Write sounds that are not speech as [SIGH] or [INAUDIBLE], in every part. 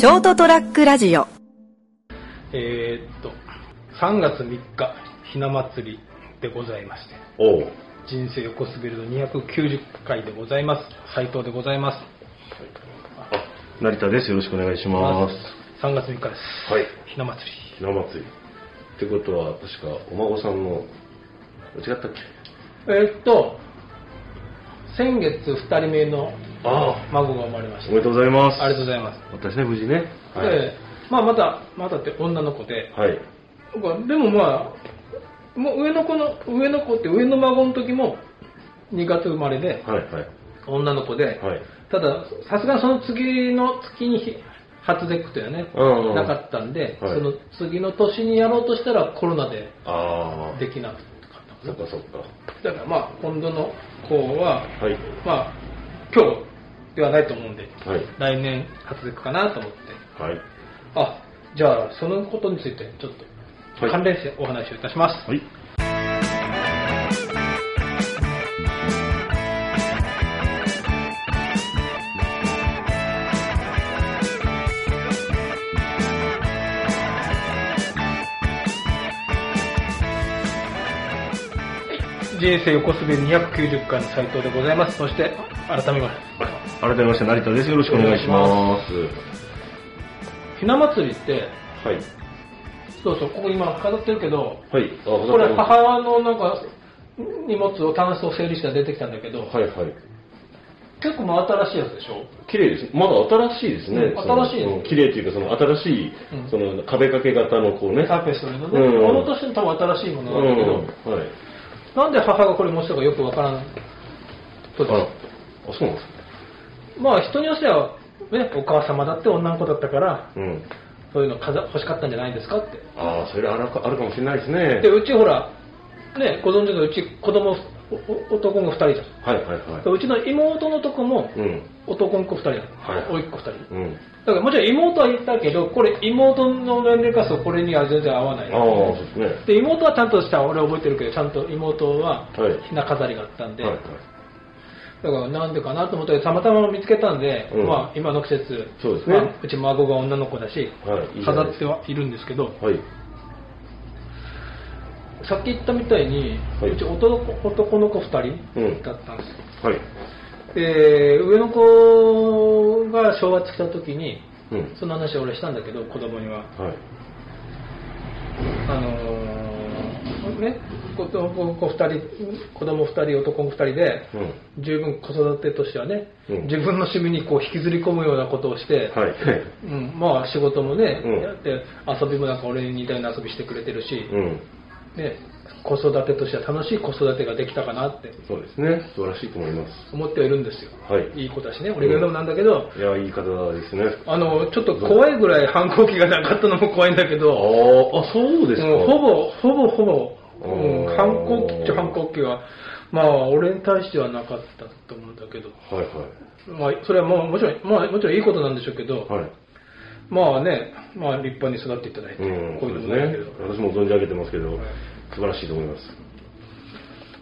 ショートトラックラジオえーっと、3月3日、ひな祭りでございまして、おう人生横滑りの290回でございます。斉藤でございます。あ成田ですよろしくお願いします3月3日です。はいひな祭り。ひな祭りってことは確かお孫さんの違ったっけ？えーっと、先月2人目のあ孫が生まれました。おめでとうございます。ありがとうございます。私ね無事ね。はい、で、まあまた、またって女の子で、はい、でもまあ、もう上の子の、上の子って上の孫の時も2月生まれで、はいはい。女の子で、はい。ただ、さすがにその次の月にひ初節句というのはね、うんうん。なかったんで、はい。その次の年にやろうとしたらコロナでああ。できなかったそっかそっか。だからまあ、今度の子は、はい。まあ、今日ではないと思うんで、はい。来年初節句かなと思って、はい。あ、じゃあそのことについてちょっとはい。関連してお話をいたします。はい。人生横滑り290回の斉藤でございます。そして、改めまして、改めまして成田です。よろしくお願いします。ひな祭りって、はい。そうそう、ここ今飾ってるけど、はい。あこれ母のなんか荷物をタンスを整理したら出てきたんだけど、はいはい。結構もう新しいやつでしょ？綺麗です。まだ新しいですね、うん新しいうん綺麗っていうかその新しい、うん。その壁掛け型のこうね。ターペストリーのね、うんものとしての多分新しいものなんだけど、うん。はい。なんで母がこれ持ちたかよくわからない？とあらあそうなんですかまあ人によっては、ね、お母様だって女の子だったから、うん。そういうの飾欲しかったんじゃないですかって。ああそれあるかあるかもしれないですね。で、うちほら、ね、ご存知のうち子供、おお男の子2人じゃん。はいはいはい。でうちの妹のとこもうん。男の子2人だ、はいおい。っ子2人。うん。だからもちろん妹は言ったけど、これ妹の年齢化すとこれには全然合わない。ああそうですね。で、妹はちゃんとした、俺覚えてるけど、ちゃんと妹ははい。ひな飾りがあったんで、はいはいだからなんでかなと思ってたまたま見つけたんで、うん。まあ今の季節、そうですね。まあうち孫が女の子だし、はいいいじゃないですか。飾ってはいるんですけど、はい。さっき言ったみたいに、はい。うち男男の子2うん。人だったんですよ。はい。で、上の子が正月来た時に、うん。その話を俺したんだけど、子供には。はい。あのーね、子供子2人、子供2人、男の子2人で、うん。十分子育てとしてはね、うん。自分の趣味にこう引きずり込むようなことをして、はい。うん、まあ仕事もね、うん。やって遊びもなんか俺に似たような遊びしてくれてるし、うん。ね、子育てとしては楽しい子育てができたかなってそうですね。素晴らしいと思います。思ってはいるんですよ。はい。い子だしね、俺が言うのもなんだけど、いやいい方ですね。あの、ちょっと怖いぐらい反抗期がなかったのも怖いんだけあど、ああそうですか。うんほぼ、ほぼほぼ、うん反抗期っちゃ反抗期は、まあ、俺に対してはなかったと思うんだけど、はいまあ、それはもうもちろん、まあ、もちろんいいことなんでしょうけど、はい。はいまあね、まあ立派に育っていただいて、うんこういうことなんだけど。私も存じ上げてますけどはい素晴らしいと思います。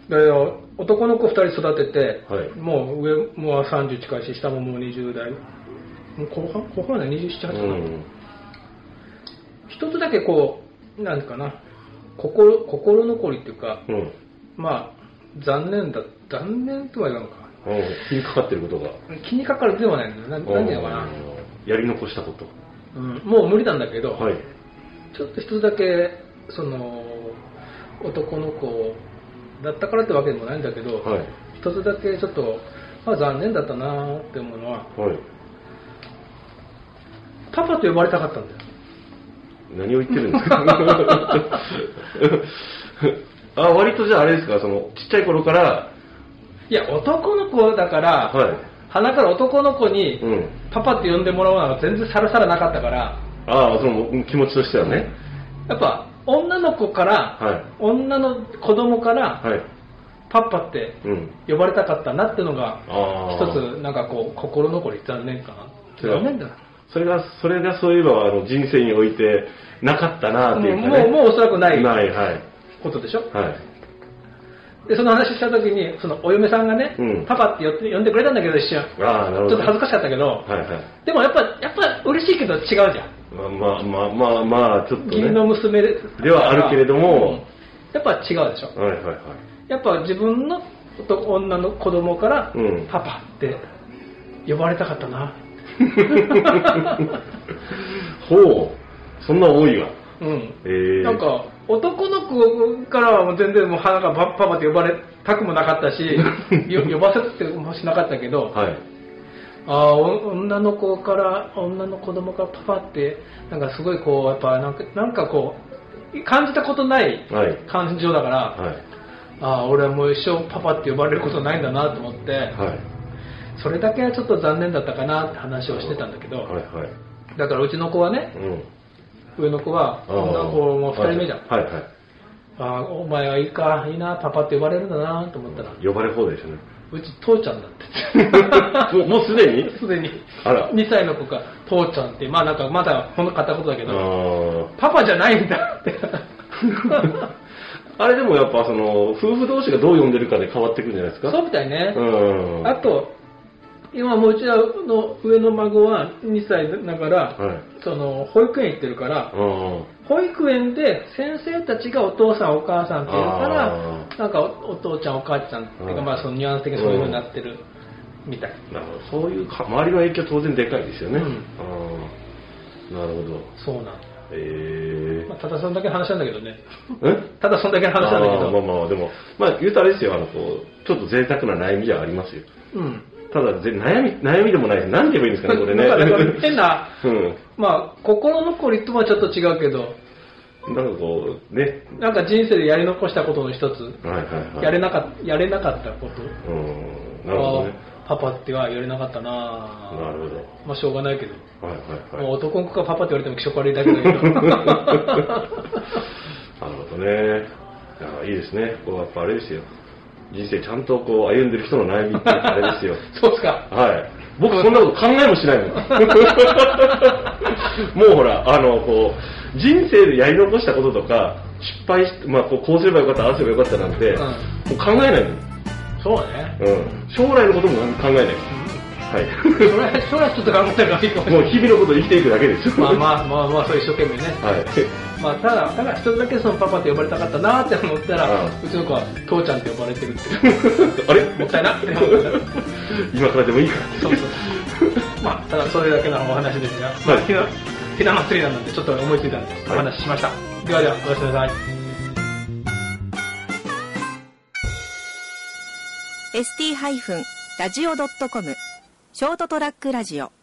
で男の子2人育てて、はい。もう上もう30近いし、下ももう20代、もう後半、後半はね、27、8かな。うん。一つだけこう、なんかな、心心残りっていうか、うん。まあ、残念だ、残念とは言わんか。うん。気にかかってることが。気にかかるではないんだよ。ななん。ていうのかな、うんやり残したこと。うん。もう無理なんだけど、はい。ちょっと一つだけ、その、男の子だったからってわけでもないんだけど、はい。一つだけちょっと、まあ残念だったなって思うのは、はい。パパと呼ばれたかったんだよ。何を言ってるんですかあ割とじゃああれですか？そのちっちゃい頃から。いや、男の子だから、はい。鼻から男の子に、うん。パパって呼んでもらうのは全然さらさらなかったから、ああその気持ちとしてはね。やっぱ女の子から、はい。女の子供から、はい。パパってうん。呼ばれたかったなってのが、一つなんかこう、心残り残念かな。残念だな。それがそれがそういえばあの人生においてなかったなっていうかねもう、もうおそらくないないはいことでしょ？はいで、その話した時に、そのお嫁さんがね、うんパパって呼って呼んでくれたんだけど、一瞬。ああ、なるほど。ちょっと恥ずかしかったけど、はいはい。でもやっぱ、やっぱ嬉しいけど違うじゃん。まあまあまあまあまあ、ちょっとね。義理の娘でではあるけれども、やっぱ違うでしょ？はいはいはい。やっぱ自分の男女の子供から、うんパパって呼ばれたかったな。ほう、そんな多いわ。うん。えー、なんか、男の子からはもう全然もう鼻がパパパって呼ばれたくもなかったし、[LAUGHS] よ呼ばせてもしなかったけど、はい。あ女の子から、女の子供からパパって、なんかすごいこう、やっぱなんか、なんかこう、感じたことないはい。感情だから、はい。ああ、俺はもう一生パパって呼ばれることないんだなと思って、はい。それだけはちょっと残念だったかなって話をしてたんだけど、はいはい。だからうちの子はね、うん。上の子は、女の子も二人目じゃん。はいはい。ああ、お前はいいか、いいな、パパって呼ばれるんだなと思ったら、呼ばれ放題ですよね。うち父ちゃんだって。[LAUGHS] もうすでに？すでに。あら2歳の子が父ちゃんって、まあなんかまだほんの片言だけあど、ーパパじゃないんだって。[LAUGHS] あれでもやっぱその、夫婦同士がどう呼んでるかで変わってくるんじゃないですか？そうみたいね。うん。あと、今もううちらの上の孫は2歳だから、はい。その保育園行ってるから、うん。保育園で先生たちがお父さんお母さんって言うからあ、なんかおお父ちゃんお母ちゃんっていうか、うんまあそのニュアンス的にそういう風になってるみたい。なるほど。そういうか、周りの影響当然でかいですよね。うんなるほど。そうなんだ。えまあ、ただそんだけの話なんだけどね。ただそんだけの話なんだけど。まあまあ、でも、まあ言うとあれですよ、あの、こう、ちょっと贅沢な悩みじゃありますよ。うん。ただ、ぜ悩み、悩みでもないです。何て言えばいいんですかね、これね。変な、[LAUGHS] うん。まあ、心残りとはちょっと違うけど、なんかこう、ね。なんか人生でやり残したことの一つ、はいはいはい。やれなかやれなかったこと、うん。なるほどね。パパってはやれなかったななぁるほど。まあしょうがないけど。はいはいはい。もう男の子がパパって言われても気色悪いだけだけど。[LAUGHS] [LAUGHS] なるほどね。いいですね。こうやっぱあれですよ。人生ちゃんとこう歩んでる人の悩みってあれですよ。[LAUGHS] そうっすか。はい。僕そんなこと考えもしないもん。[LAUGHS] もうほら、あの、こう、人生でやり残したこととか、失敗し、まあこうこうすればよかった、ああすればよかったなんて、うんもう考えないもん。そうね。うん。将来のことも考えない。はい。それは、それはちょっと考えた方がいいかもしれない。もう日々のこと生きていくだけですよ。まあまあまあまあ、そう一生懸命ね。はい。まあ、ただ、ただ一つだけそのパパって呼ばれたかったなって思ったら、ううちの子は父ちゃんって呼ばれてるって。[LAUGHS] あれ？もったいなって思った。今からでもいいか？ら。そうそう。まあ、ただそれだけのお話ですが、まあ、はいひな、ひな祭りなのでちょっと思いついたんでお話ししました。ではでは、おやすみなさい。ST-radio.com ショートトラックラジオ。